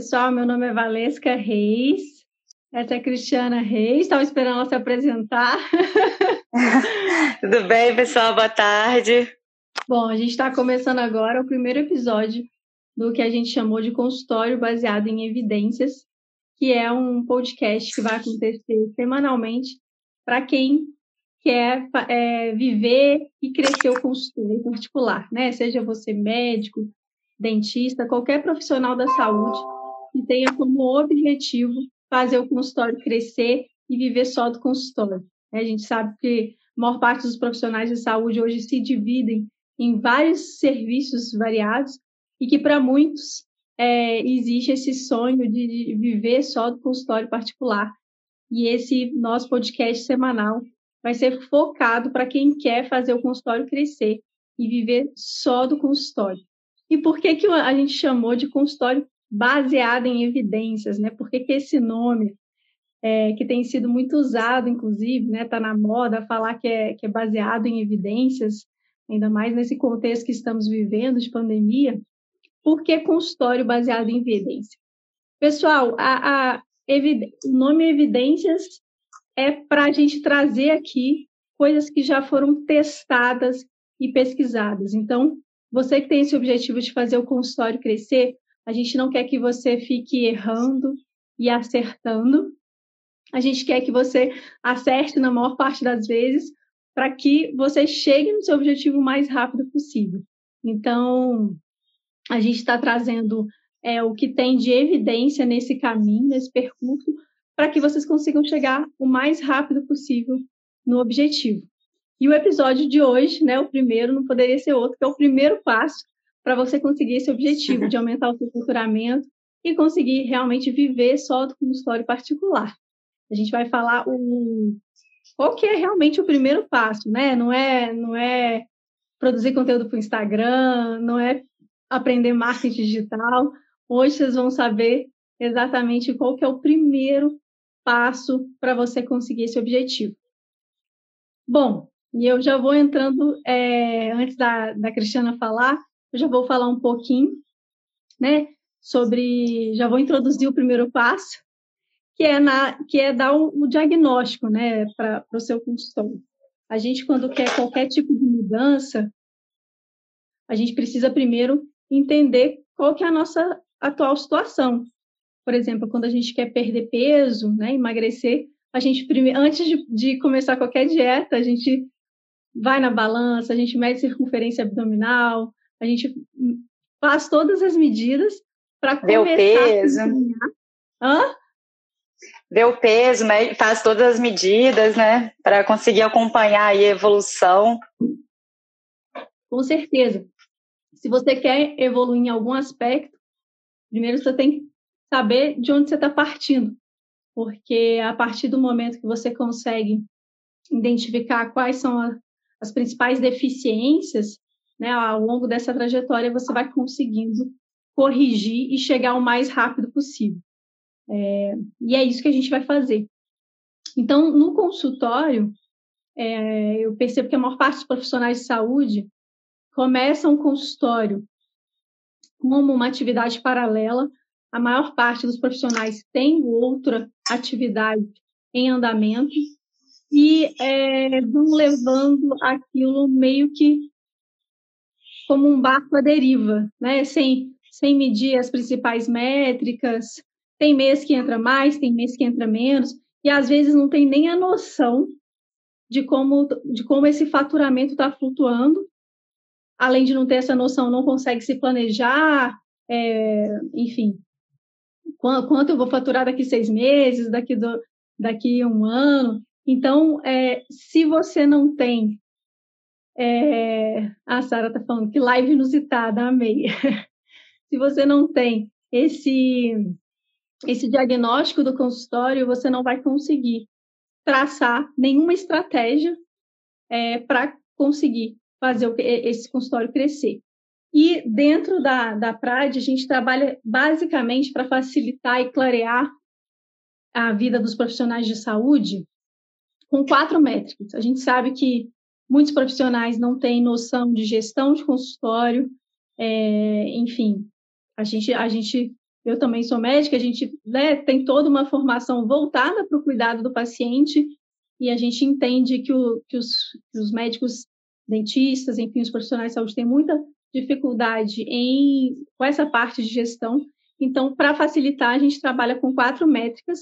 Pessoal, meu nome é Valesca Reis. Essa é a Cristiana Reis. Estava esperando ela se apresentar. Tudo bem, pessoal? Boa tarde. Bom, a gente está começando agora o primeiro episódio do que a gente chamou de consultório baseado em evidências, que é um podcast que vai acontecer semanalmente para quem quer é, viver e crescer o consultório particular, né? Seja você médico, dentista, qualquer profissional da saúde que tenha como objetivo fazer o consultório crescer e viver só do consultório. A gente sabe que a maior parte dos profissionais de saúde hoje se dividem em vários serviços variados e que para muitos é, existe esse sonho de viver só do consultório particular. E esse nosso podcast semanal vai ser focado para quem quer fazer o consultório crescer e viver só do consultório. E por que, que a gente chamou de consultório baseado em evidências, né? Por que, que esse nome, é, que tem sido muito usado, inclusive, né? Está na moda falar que é, que é baseado em evidências, ainda mais nesse contexto que estamos vivendo de pandemia. Por que consultório baseado em evidência? Pessoal, a, a o nome evidências é para a gente trazer aqui coisas que já foram testadas e pesquisadas. Então, você que tem esse objetivo de fazer o consultório crescer, a gente não quer que você fique errando e acertando. A gente quer que você acerte na maior parte das vezes para que você chegue no seu objetivo o mais rápido possível. Então, a gente está trazendo é, o que tem de evidência nesse caminho, nesse percurso, para que vocês consigam chegar o mais rápido possível no objetivo. E o episódio de hoje, né, o primeiro, não poderia ser outro, que é o primeiro passo para você conseguir esse objetivo de aumentar o seu faturamento e conseguir realmente viver só do consultório particular. A gente vai falar o qual que é realmente o primeiro passo, né? Não é, não é produzir conteúdo para o Instagram, não é aprender marketing digital. Hoje vocês vão saber exatamente qual que é o primeiro passo para você conseguir esse objetivo. Bom, e eu já vou entrando, é, antes da, da Cristiana falar, eu já vou falar um pouquinho, né, sobre, já vou introduzir o primeiro passo, que é, na, que é dar o, diagnóstico, né, para o seu consultório. A gente, quando quer qualquer tipo de mudança, a gente precisa primeiro entender qual que é a nossa atual situação. Por exemplo, quando a gente quer perder peso, né, emagrecer, a gente antes de, de começar qualquer dieta, a gente vai na balança, a gente mede circunferência abdominal, a gente faz todas as medidas para começar Vê o peso. A Hã? Vê o peso, faz todas as medidas, né? Para conseguir acompanhar a evolução. Com certeza. Se você quer evoluir em algum aspecto, primeiro você tem que saber de onde você está partindo. Porque a partir do momento que você consegue identificar quais são a, as principais deficiências, né, ao longo dessa trajetória você vai conseguindo corrigir e chegar o mais rápido possível. É, e é isso que a gente vai fazer. Então, no consultório, é, eu percebo que a maior parte dos profissionais de saúde começam o consultório como uma atividade paralela. A maior parte dos profissionais tem outra atividade em andamento e é, vão levando aquilo meio que como um barco à deriva, né? Sem, sem medir as principais métricas. Tem mês que entra mais, tem mês que entra menos, e às vezes não tem nem a noção de como, de como esse faturamento está flutuando. Além de não ter essa noção, não consegue se planejar, é, enfim, quanto eu vou faturar daqui seis meses, daqui, do, daqui um ano. Então, é, se você não tem. É, a Sara está falando que live inusitada, amei. se você não tem esse, esse diagnóstico do consultório, você não vai conseguir traçar nenhuma estratégia é, para conseguir fazer esse consultório crescer. E dentro da, da PRAD, a gente trabalha basicamente para facilitar e clarear a vida dos profissionais de saúde com quatro métricas. A gente sabe que muitos profissionais não têm noção de gestão de consultório, é, enfim, a gente, a gente eu também sou médica, a gente né, tem toda uma formação voltada para o cuidado do paciente e a gente entende que, o, que, os, que os médicos, dentistas, enfim, os profissionais de saúde têm muita dificuldade em com essa parte de gestão. Então, para facilitar, a gente trabalha com quatro métricas,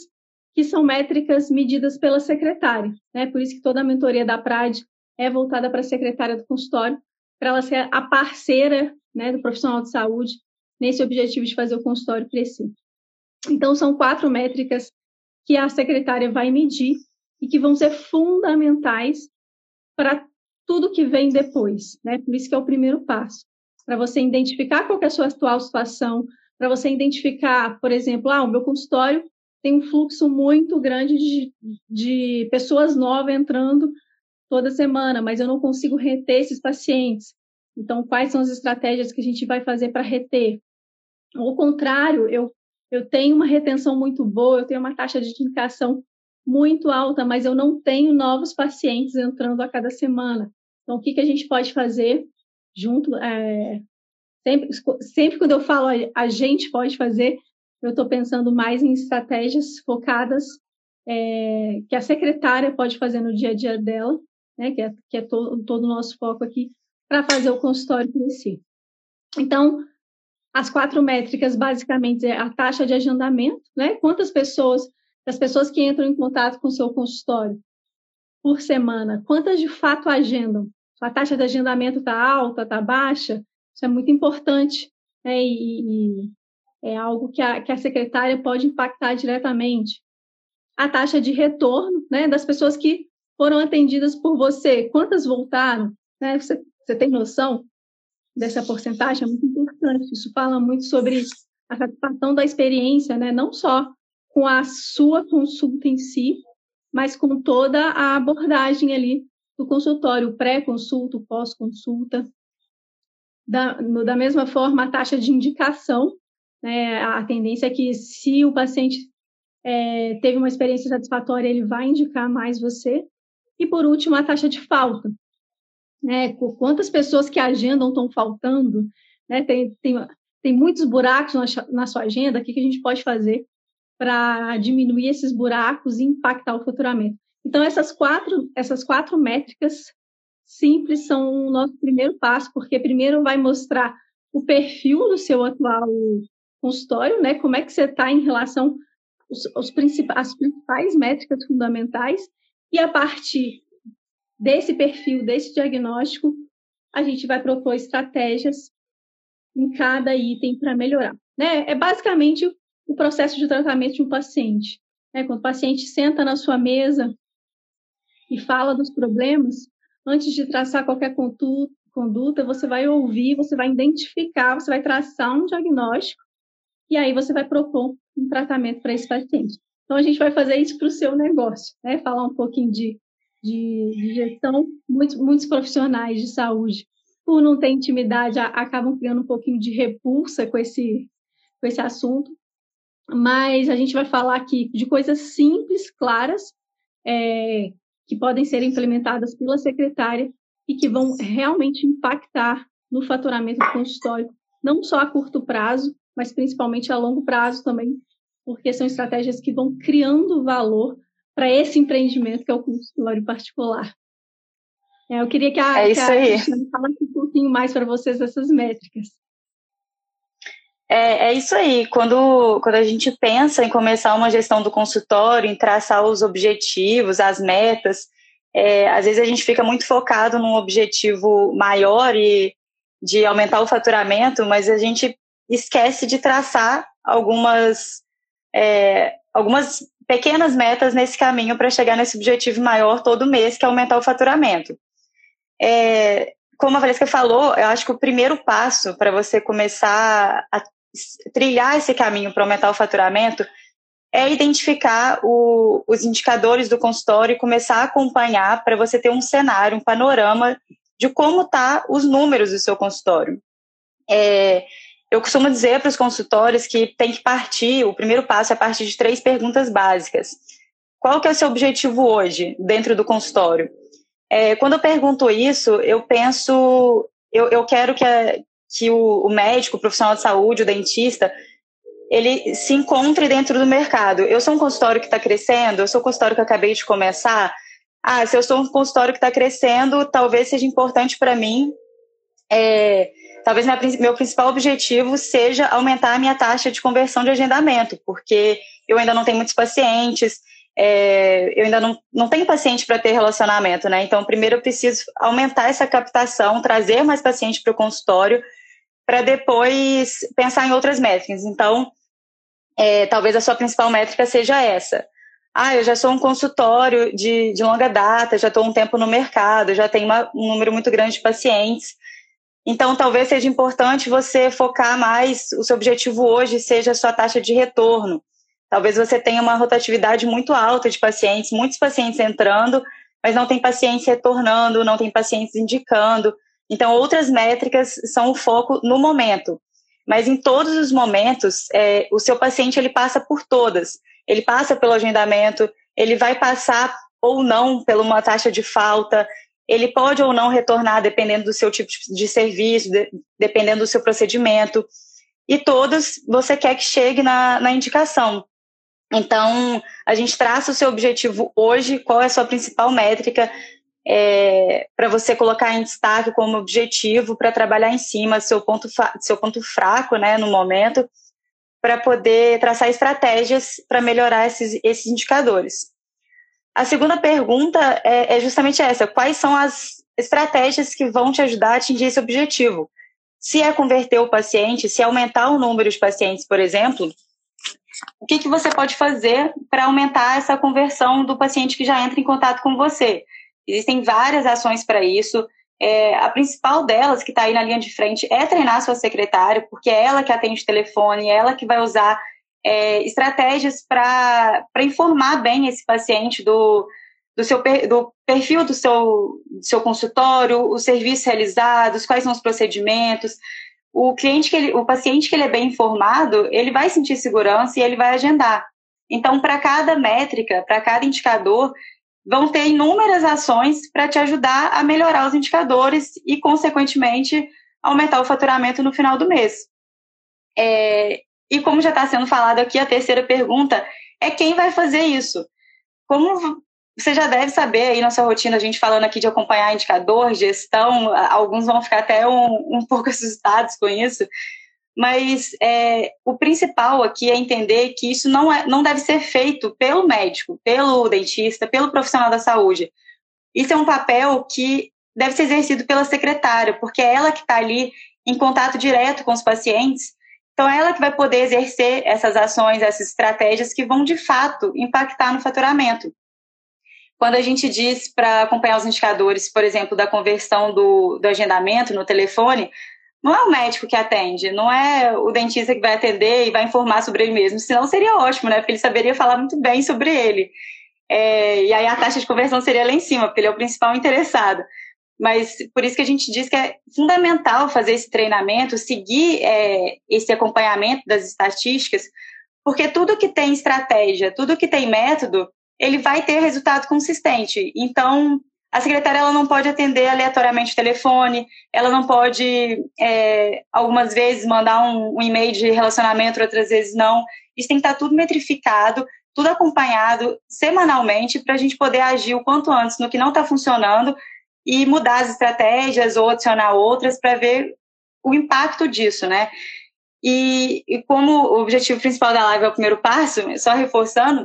que são métricas medidas pela secretária. Né? Por isso que toda a mentoria da PRAD é voltada para a secretária do consultório, para ela ser a parceira né, do profissional de saúde nesse objetivo de fazer o consultório crescer. Então, são quatro métricas que a secretária vai medir e que vão ser fundamentais para tudo que vem depois, né? Por isso que é o primeiro passo, para você identificar qual é a sua atual situação, para você identificar, por exemplo, ah, o meu consultório tem um fluxo muito grande de, de pessoas novas entrando toda semana, mas eu não consigo reter esses pacientes. Então, quais são as estratégias que a gente vai fazer para reter? Ao contrário, eu, eu tenho uma retenção muito boa, eu tenho uma taxa de indicação muito alta, mas eu não tenho novos pacientes entrando a cada semana. Então, o que, que a gente pode fazer junto? É, sempre, sempre quando eu falo a gente pode fazer, eu estou pensando mais em estratégias focadas é, que a secretária pode fazer no dia a dia dela, né, que é, que é to, todo o nosso foco aqui, para fazer o consultório crescer. Então, as quatro métricas, basicamente, é a taxa de agendamento, né? Quantas pessoas, as pessoas que entram em contato com o seu consultório por semana, quantas de fato agendam? A taxa de agendamento está alta, está baixa? Isso é muito importante, né? E, e é algo que a, que a secretária pode impactar diretamente. A taxa de retorno, né? Das pessoas que foram atendidas por você, quantas voltaram? Né? Você, você tem noção dessa porcentagem? É muito importante. Isso fala muito sobre a satisfação da experiência, né? não só com a sua consulta em si, mas com toda a abordagem ali do consultório, pré-consulta, pós-consulta. Da, da mesma forma, a taxa de indicação, né? a tendência é que se o paciente é, teve uma experiência satisfatória, ele vai indicar mais você. E, por último, a taxa de falta. Né? Quantas pessoas que agendam estão faltando? Né? Tem, tem, tem muitos buracos na, na sua agenda, o que, que a gente pode fazer para diminuir esses buracos e impactar o faturamento? Então, essas quatro, essas quatro métricas simples são o nosso primeiro passo, porque primeiro vai mostrar o perfil do seu atual consultório, né? Como é que você está em relação aos principais, principais métricas fundamentais, e a partir desse perfil, desse diagnóstico, a gente vai propor estratégias em cada item para melhorar. Né? É basicamente o processo de tratamento de um paciente. Né? Quando o paciente senta na sua mesa e fala dos problemas, antes de traçar qualquer conduta, você vai ouvir, você vai identificar, você vai traçar um diagnóstico e aí você vai propor um tratamento para esse paciente. Então, a gente vai fazer isso para o seu negócio, né? Falar um pouquinho de, de, de gestão. Muitos, muitos profissionais de saúde por não ter intimidade, acabam criando um pouquinho de repulsa com esse, com esse assunto. Mas a gente vai falar aqui de coisas simples, claras, é, que podem ser implementadas pela secretária e que vão realmente impactar no faturamento do consultório, não só a curto prazo, mas principalmente a longo prazo também, porque são estratégias que vão criando valor para esse empreendimento que é o consultório particular. É, eu queria que a, é isso que a aí. falasse um pouquinho mais para vocês dessas métricas. É, é, isso aí. Quando, quando a gente pensa em começar uma gestão do consultório, em traçar os objetivos, as metas, é, às vezes a gente fica muito focado num objetivo maior e de aumentar o faturamento, mas a gente esquece de traçar algumas, é, algumas pequenas metas nesse caminho para chegar nesse objetivo maior todo mês, que é aumentar o faturamento. É, como a Valesca falou, eu acho que o primeiro passo para você começar a trilhar esse caminho para aumentar o faturamento é identificar o, os indicadores do consultório e começar a acompanhar para você ter um cenário, um panorama de como tá os números do seu consultório. É, eu costumo dizer para os consultores que tem que partir, o primeiro passo é partir de três perguntas básicas. Qual que é o seu objetivo hoje dentro do consultório? É, quando eu pergunto isso, eu penso, eu, eu quero que, a, que o, o médico, o profissional de saúde, o dentista, ele se encontre dentro do mercado. Eu sou um consultório que está crescendo, eu sou um consultório que acabei de começar. Ah, se eu sou um consultório que está crescendo, talvez seja importante para mim. É, talvez meu principal objetivo seja aumentar a minha taxa de conversão de agendamento, porque eu ainda não tenho muitos pacientes, é, eu ainda não, não tenho paciente para ter relacionamento, né? Então, primeiro eu preciso aumentar essa captação, trazer mais paciente para o consultório, para depois pensar em outras métricas. Então, é, talvez a sua principal métrica seja essa. Ah, eu já sou um consultório de, de longa data, já estou um tempo no mercado, já tenho uma, um número muito grande de pacientes. Então, talvez seja importante você focar mais, o seu objetivo hoje seja a sua taxa de retorno. Talvez você tenha uma rotatividade muito alta de pacientes, muitos pacientes entrando, mas não tem pacientes retornando, não tem pacientes indicando. Então, outras métricas são o foco no momento. Mas em todos os momentos, é, o seu paciente ele passa por todas. Ele passa pelo agendamento, ele vai passar ou não por uma taxa de falta, ele pode ou não retornar dependendo do seu tipo de serviço, de, dependendo do seu procedimento. E todos você quer que chegue na, na indicação. Então, a gente traça o seu objetivo hoje, qual é a sua principal métrica é, para você colocar em destaque como objetivo para trabalhar em cima seu ponto, seu ponto fraco né, no momento, para poder traçar estratégias para melhorar esses, esses indicadores. A segunda pergunta é, é justamente essa: quais são as estratégias que vão te ajudar a atingir esse objetivo? Se é converter o paciente, se é aumentar o número de pacientes, por exemplo, o que, que você pode fazer para aumentar essa conversão do paciente que já entra em contato com você? Existem várias ações para isso. É, a principal delas, que está aí na linha de frente, é treinar sua secretária, porque é ela que atende o telefone, é ela que vai usar é, estratégias para informar bem esse paciente do, do, seu, do perfil do seu, do seu consultório, os serviços realizados, quais são os procedimentos, o cliente que ele, o paciente que ele é bem informado, ele vai sentir segurança e ele vai agendar. Então, para cada métrica, para cada indicador, vão ter inúmeras ações para te ajudar a melhorar os indicadores e, consequentemente, aumentar o faturamento no final do mês. É, e como já está sendo falado aqui, a terceira pergunta é quem vai fazer isso? Como você já deve saber aí na sua rotina, a gente falando aqui de acompanhar indicador, gestão, alguns vão ficar até um, um pouco assustados com isso, mas é, o principal aqui é entender que isso não, é, não deve ser feito pelo médico, pelo dentista, pelo profissional da saúde. Isso é um papel que deve ser exercido pela secretária, porque é ela que está ali em contato direto com os pacientes, então ela que vai poder exercer essas ações, essas estratégias que vão de fato impactar no faturamento. Quando a gente diz para acompanhar os indicadores, por exemplo, da conversão do, do agendamento no telefone, não é o médico que atende, não é o dentista que vai atender e vai informar sobre ele mesmo, senão seria ótimo, né? Porque ele saberia falar muito bem sobre ele. É, e aí a taxa de conversão seria lá em cima, porque ele é o principal interessado. Mas por isso que a gente diz que é fundamental fazer esse treinamento, seguir é, esse acompanhamento das estatísticas, porque tudo que tem estratégia, tudo que tem método, ele vai ter resultado consistente. Então, a secretária ela não pode atender aleatoriamente o telefone, ela não pode, é, algumas vezes, mandar um, um, e-mail de relacionamento, outras vezes não. Isso tem que estar tudo metrificado, tudo acompanhado semanalmente para a gente poder agir o quanto antes no que não está funcionando e mudar as estratégias ou adicionar outras para ver o impacto disso, né? E, e como o objetivo principal da live é o primeiro passo, só reforçando,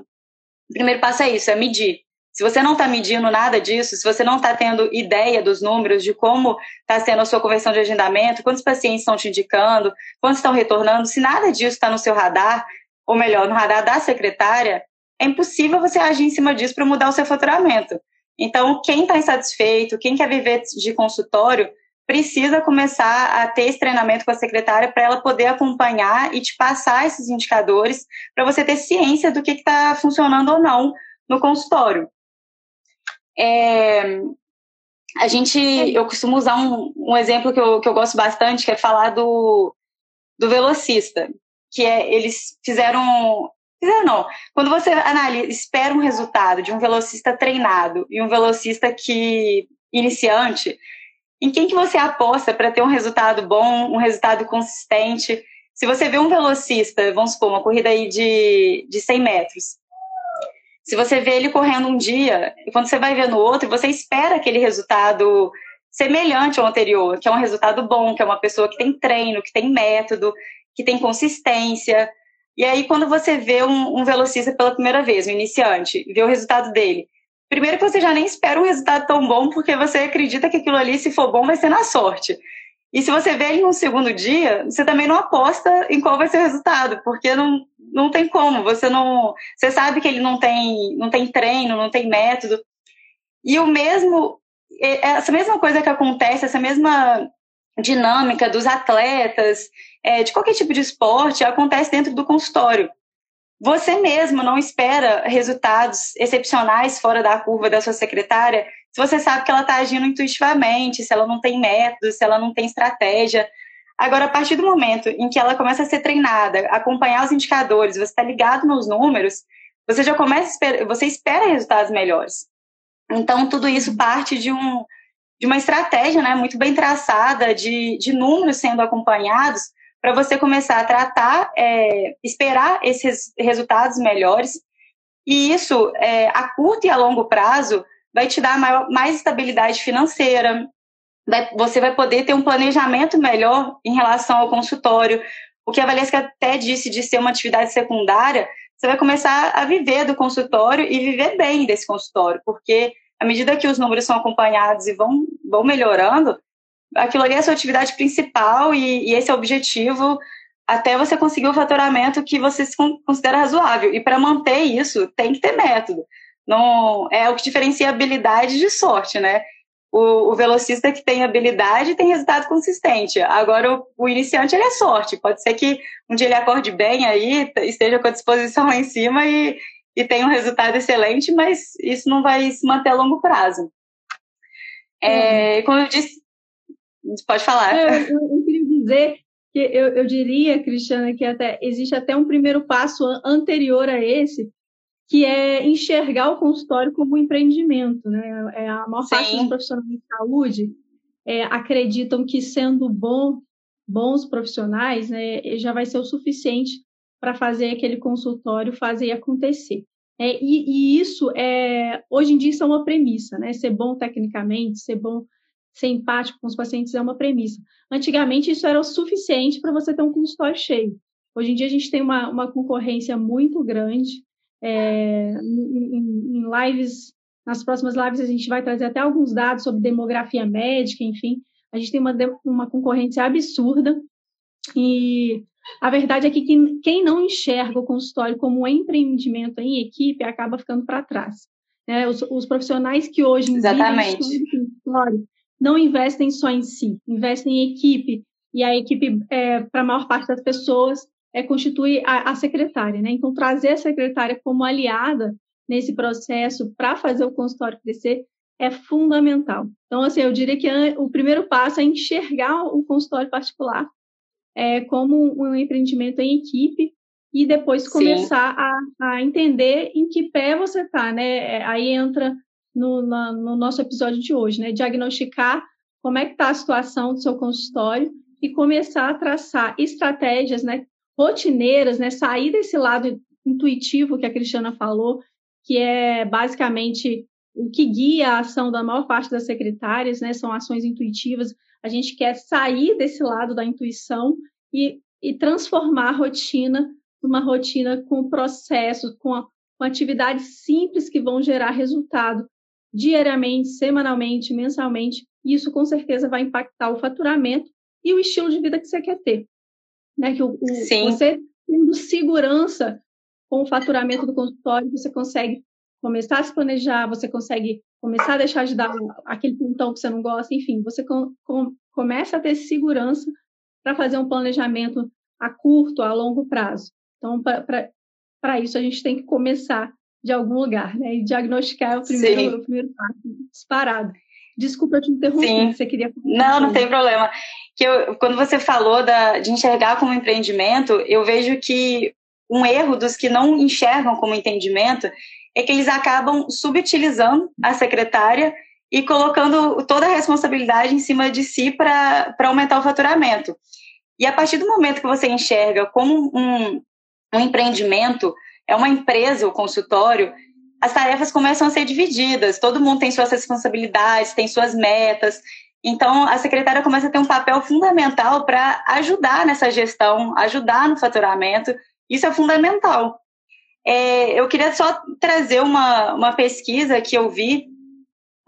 o primeiro passo é isso, é medir. Se você não está medindo nada disso, se você não está tendo ideia dos números, de como está sendo a sua conversão de agendamento, quantos pacientes estão te indicando, quantos estão retornando, se nada disso está no seu radar, ou melhor, no radar da secretária, é impossível você agir em cima disso para mudar o seu faturamento. Então, quem está insatisfeito, quem quer viver de consultório, precisa começar a ter esse treinamento com a secretária para ela poder acompanhar e te passar esses indicadores para você ter ciência do que está funcionando ou não no consultório. É, a gente, eu costumo usar um, um exemplo que eu, que eu gosto bastante, que é falar do, do velocista, que é, eles fizeram, não, quando você analisa, espera um resultado de um velocista treinado e um velocista que iniciante, em quem que você aposta para ter um resultado bom, um resultado consistente? Se você vê um velocista, vamos supor, uma corrida aí de, de 100 metros, se você vê ele correndo um dia, e quando você vai ver no outro, você espera aquele resultado semelhante ao anterior, que é um resultado bom, que é uma pessoa que tem treino, que tem método, que tem consistência. E aí, quando você vê um, um velocista pela primeira vez, um iniciante, vê o resultado dele, primeiro que você já nem espera um resultado tão bom, porque você acredita que aquilo ali, se for bom, vai ser na sorte. E se você vê ele um segundo dia, você também não aposta em qual vai ser o resultado, porque não, não tem como. Você não, você sabe que ele não tem, não tem treino, não tem método. E o mesmo, essa mesma coisa que acontece, essa mesma dinâmica dos atletas, é, de qualquer tipo de esporte, acontece dentro do consultório. Você mesmo não espera resultados excepcionais fora da curva da sua secretária se você sabe que ela está agindo intuitivamente, se ela não tem método, se ela não tem estratégia. Agora, a partir do momento em que ela começa a ser treinada, acompanhar os indicadores, você está ligado nos números, você já começa a esperar, você espera resultados melhores. Então, tudo isso parte de, um, de uma estratégia né, muito bem traçada, de, de números sendo acompanhados, para você começar a tratar, é, esperar esses resultados melhores. E isso, é, a curto e a longo prazo, vai te dar maior, mais estabilidade financeira, vai, você vai poder ter um planejamento melhor em relação ao consultório. O que a Valesca até disse de ser uma atividade secundária, você vai começar a viver do consultório e viver bem desse consultório, porque à medida que os números são acompanhados e vão, vão melhorando, aquilo ali é a sua atividade principal e, e esse é o objetivo até você conseguir o faturamento que você considera razoável. E para manter isso, tem que ter método. Não, é o que diferencia habilidade de sorte, né? O, o, velocista que tem habilidade tem resultado consistente. Agora, o, o, iniciante, ele é sorte. Pode ser que um dia ele acorde bem aí, esteja com a disposição lá em cima e, e tenha um resultado excelente, mas isso não vai se manter a longo prazo. É, uhum. Como eu disse, pode falar. Eu, eu, eu queria dizer que eu, eu diria, Cristiana, que até existe até um primeiro passo anterior a esse, que é enxergar o consultório como um empreendimento. Né? É, a maior Sim. parte dos profissionais de saúde é, acreditam que sendo bom, bons profissionais né, já vai ser o suficiente para fazer aquele consultório fazer acontecer. É, e, e, isso é hoje em dia isso é uma premissa, né? Ser bom tecnicamente, ser bom, ser empático com os pacientes é uma premissa. Antigamente isso era o suficiente para você ter um consultório cheio. Hoje em dia a gente tem uma, uma concorrência muito grande é, em, em, lives, nas próximas lives a gente vai trazer até alguns dados sobre demografia médica, enfim. A gente tem uma, uma concorrência absurda e a verdade é que quem, não enxerga o consultório como um empreendimento em equipe acaba ficando para trás. Né? Os, os, profissionais que hoje Exatamente. consultório não investem só em si, investem em equipe. E a equipe, é, para a maior parte das pessoas, é, constitui a, a secretária, né? Então, trazer a secretária como aliada nesse processo para fazer o consultório crescer é fundamental. Então, assim, eu diria que o primeiro passo é enxergar o consultório particular é, como um empreendimento em equipe e depois começar a, a, entender em que pé você está, né? É, aí entra no, na, no, nosso episódio de hoje, né? Diagnosticar como é que está a situação do seu consultório e começar a traçar estratégias, né? rotineiras, né? Sair desse lado intuitivo que a Cristiana falou, que é basicamente o que guia a ação da maior parte das secretárias, né? São ações intuitivas. A gente quer sair desse lado da intuição e, e transformar a rotina numa rotina com processos, com, a, com atividades simples que vão gerar resultado diariamente, semanalmente, mensalmente. E isso com certeza vai impactar o faturamento e o estilo de vida que você quer ter né? Que o, o você tendo segurança com o faturamento do consultório, você consegue começar a se planejar, você consegue começar a deixar de dar aquele pontão que você não gosta, enfim, você com, com, começa a ter segurança para fazer um planejamento a curto, a longo prazo. Então, para isso, a gente tem que começar de algum lugar, né? E diagnosticar é o primeiro, o primeiro passo, disparado. Desculpa eu te interromper, Sim. você queria Não, não tem problema que eu, quando você falou da, de enxergar como empreendimento, eu vejo que um erro dos que não enxergam como entendimento é que eles acabam subutilizando a secretária e colocando toda a responsabilidade em cima de si para aumentar o faturamento. E a partir do momento que você enxerga como um, um empreendimento, é uma empresa, o consultório, as tarefas começam a ser divididas, todo mundo tem suas responsabilidades, tem suas metas. Então, a secretária começa a ter um papel fundamental para ajudar nessa gestão, ajudar no faturamento. Isso é fundamental. É, eu queria só trazer uma, uma pesquisa que eu vi,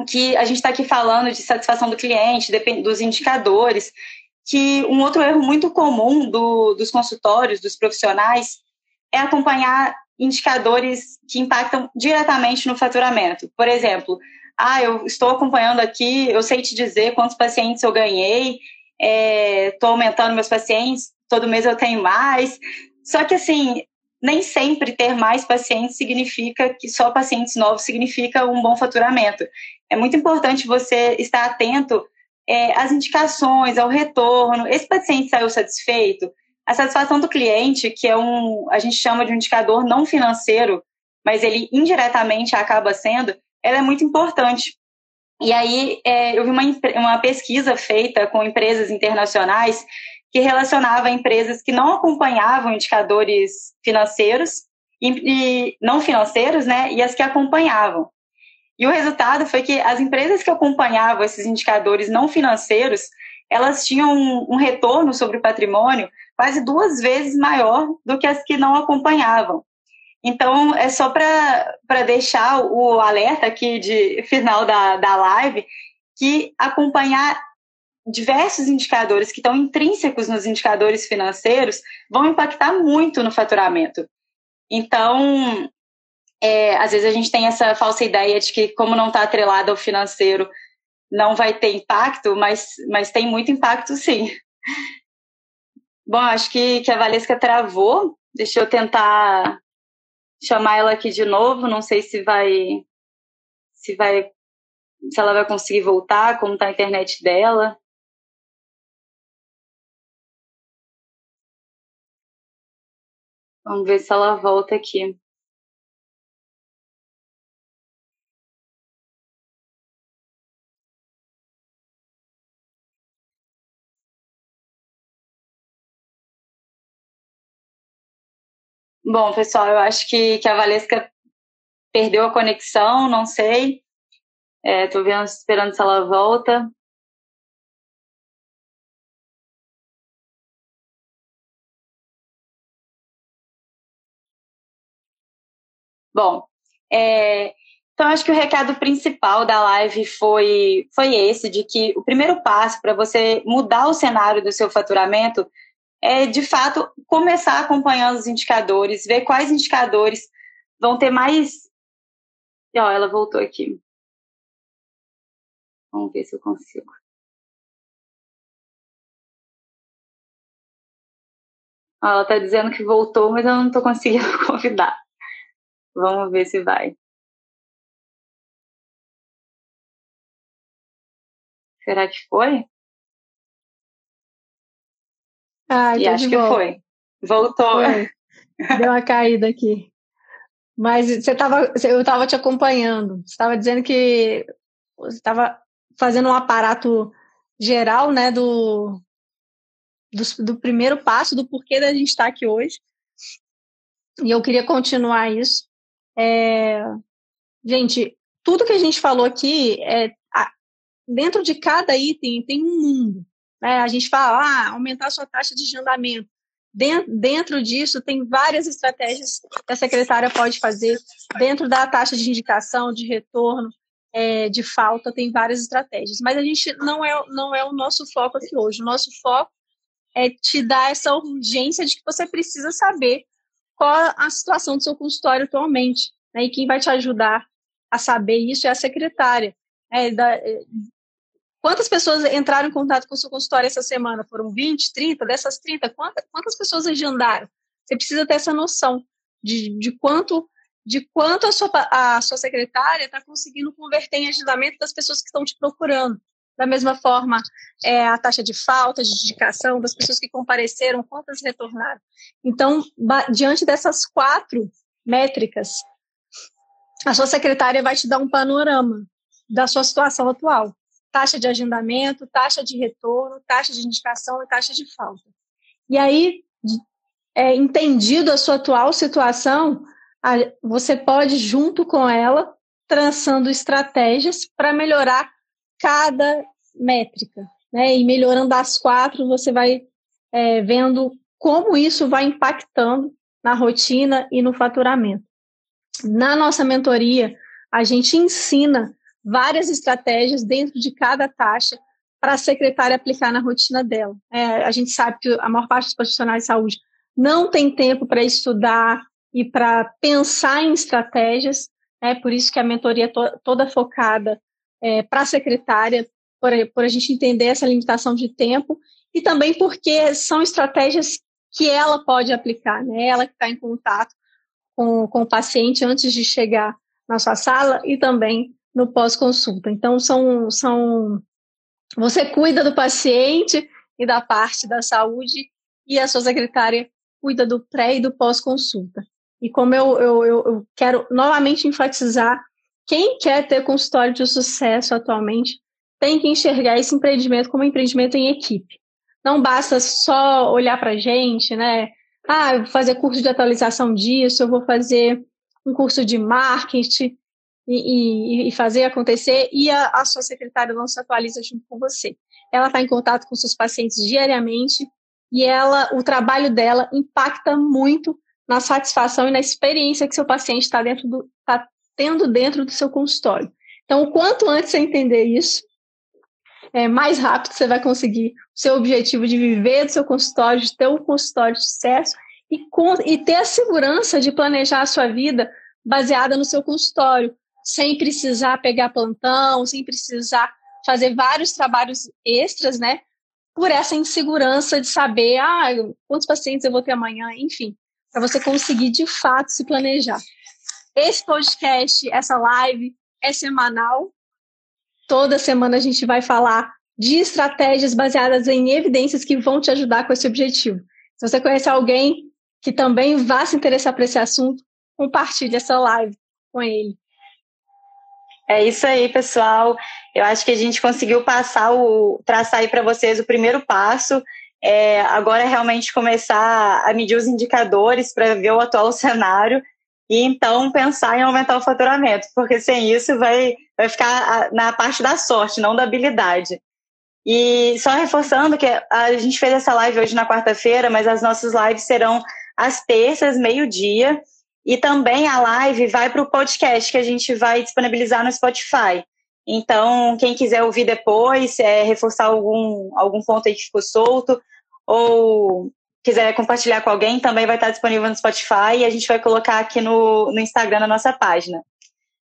que a gente está aqui falando de satisfação do cliente, dos indicadores, que um outro erro muito comum do, dos consultórios, dos profissionais, é acompanhar indicadores que impactam diretamente no faturamento. Por exemplo, ah, eu estou acompanhando aqui, eu sei te dizer quantos pacientes eu ganhei, estou é, aumentando meus pacientes, todo mês eu tenho mais. Só que, assim, nem sempre ter mais pacientes significa que só pacientes novos significa um bom faturamento. É muito importante você estar atento é, às indicações, ao retorno. Esse paciente saiu satisfeito? A satisfação do cliente, que é um, a gente chama de um indicador não financeiro, mas ele indiretamente acaba sendo, ela é muito importante. E aí é, eu vi uma, uma pesquisa feita com empresas internacionais que relacionava empresas que não acompanhavam indicadores financeiros e, e não financeiros, né, e as que acompanhavam. E o resultado foi que as empresas que acompanhavam esses indicadores não financeiros, elas tinham um, um retorno sobre o patrimônio quase duas vezes maior do que as que não acompanhavam. Então, é só para deixar o alerta aqui de final da, da live que acompanhar diversos indicadores que estão intrínsecos nos indicadores financeiros vão impactar muito no faturamento. Então, é, às vezes a gente tem essa falsa ideia de que, como não está atrelado ao financeiro, não vai ter impacto, mas, mas tem muito impacto sim. Bom, acho que, que a Valesca travou. Deixa eu tentar chamar ela aqui de novo. Não sei se vai se vai se ela vai conseguir voltar, como está a internet dela. Vamos ver se ela volta aqui. Bom, pessoal, eu acho que, que a Valesca perdeu a conexão, não sei. Estou é, vendo, esperando se ela volta. Bom, é, então acho que o recado principal da live foi, foi esse, de que o primeiro passo para você mudar o cenário do seu faturamento é, de fato, começar acompanhando os indicadores, ver quais indicadores vão ter mais. Ó, ela voltou aqui. Vamos ver se eu consigo. Ela está dizendo que voltou, mas eu não estou conseguindo convidar. Vamos ver se vai. Será que foi? Ah, e acho que foi. Voltou. Foi. Deu uma caída aqui. Mas você tava, eu estava te acompanhando. Você estava dizendo que você estava fazendo um aparato geral, né, do, do, do, primeiro passo, do porquê da gente estar aqui hoje. E eu queria continuar isso. É, gente, tudo que a gente falou aqui, é, dentro de cada item tem um mundo. Né? A gente fala, ah, aumentar a sua taxa de agendamento. Dentro disso, tem várias estratégias que a secretária pode fazer. Dentro da taxa de indicação, de retorno, é, de falta, tem várias estratégias. Mas a gente não é, não é o nosso foco aqui hoje. O nosso foco é te dar essa urgência de que você precisa saber qual a situação do seu consultório atualmente. Né? E quem vai te ajudar a saber isso é a secretária. É, da, Quantas pessoas entraram em contato com o seu consultório essa semana? Foram 20, 30? Dessas 30, quantas, quantas pessoas agendaram? Você precisa ter essa noção de, de quanto de quanto a sua, a sua secretária está conseguindo converter em agendamento das pessoas que estão te procurando. Da mesma forma, é, a taxa de falta, de indicação das pessoas que compareceram, quantas retornaram. Então, diante dessas quatro métricas, a sua secretária vai te dar um panorama da sua situação atual taxa de agendamento, taxa de retorno, taxa de indicação e taxa de falta. E aí, é, entendido a sua atual situação, a, você pode, junto com ela, traçando estratégias para melhorar cada métrica. Né? E melhorando as quatro, você vai é, vendo como isso vai impactando na rotina e no faturamento. Na nossa mentoria, a gente ensina várias estratégias dentro de cada taxa para a secretária aplicar na rotina dela. É, a gente sabe que a maior parte dos profissionais de saúde não tem tempo para estudar e para pensar em estratégias, é por isso que a mentoria é to toda focada é, para a secretária, por, por a gente entender essa limitação de tempo e também porque são estratégias que ela pode aplicar, né? Ela que está em contato com, com o paciente antes de chegar na sua sala e também no pós-consulta. Então, são, são. Você cuida do paciente e da parte da saúde, e a sua secretária cuida do pré e do pós-consulta. E como eu, eu, eu quero novamente enfatizar, quem quer ter consultório de sucesso atualmente tem que enxergar esse empreendimento como um empreendimento em equipe. Não basta só olhar para a gente, né? Ah, eu vou fazer curso de atualização disso, eu vou fazer um curso de marketing e, e, e fazer acontecer, e a, a, sua secretária não se atualiza junto com você. Ela está em contato com seus pacientes diariamente e ela, o trabalho dela impacta muito na satisfação e na experiência que seu paciente está dentro do, tá tendo dentro do seu consultório. Então, o quanto antes você entender isso, é, mais rápido você vai conseguir o seu objetivo de viver do seu consultório, de ter um consultório de sucesso e, com, e ter a segurança de planejar a sua vida baseada no seu consultório, sem precisar pegar plantão, sem precisar fazer vários trabalhos extras, né? Por essa insegurança de saber, ah, quantos pacientes eu vou ter amanhã, enfim, para você conseguir de fato se planejar. Esse podcast, essa live é semanal, Toda semana a gente vai falar de estratégias baseadas em evidências que vão te ajudar com esse objetivo. Se você conhece alguém que também vá se interessar por esse assunto, compartilhe essa live com ele. É isso aí, pessoal. Eu acho que a gente conseguiu passar o traçar aí para vocês o primeiro passo. É, agora é realmente começar a medir os indicadores para ver o atual cenário e então pensar em aumentar o faturamento, porque sem isso vai, vai ficar na parte da sorte, não da habilidade. E só reforçando que a gente fez essa live hoje na quarta-feira, mas as nossas lives serão às terças, meio-dia, e também a live vai para o podcast que a gente vai disponibilizar no Spotify. Então, quem quiser ouvir depois, é, reforçar algum, algum ponto aí que ficou solto, ou quiser compartilhar com alguém, também vai estar disponível no Spotify e a gente vai colocar aqui no, no Instagram na nossa página.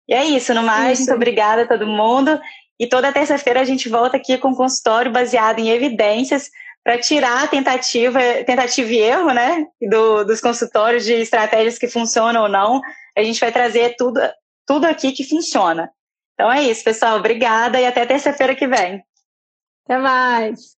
E é isso, no mais, isso. muito obrigada a todo mundo. E toda terça-feira a gente volta aqui com um consultório baseado em evidências para tirar a tentativa, tentativa e erro, né, do, dos consultórios de estratégias que funcionam ou não. A gente vai trazer tudo, tudo aqui que funciona. Então é isso, pessoal. Obrigada e até terça-feira que vem. Até mais.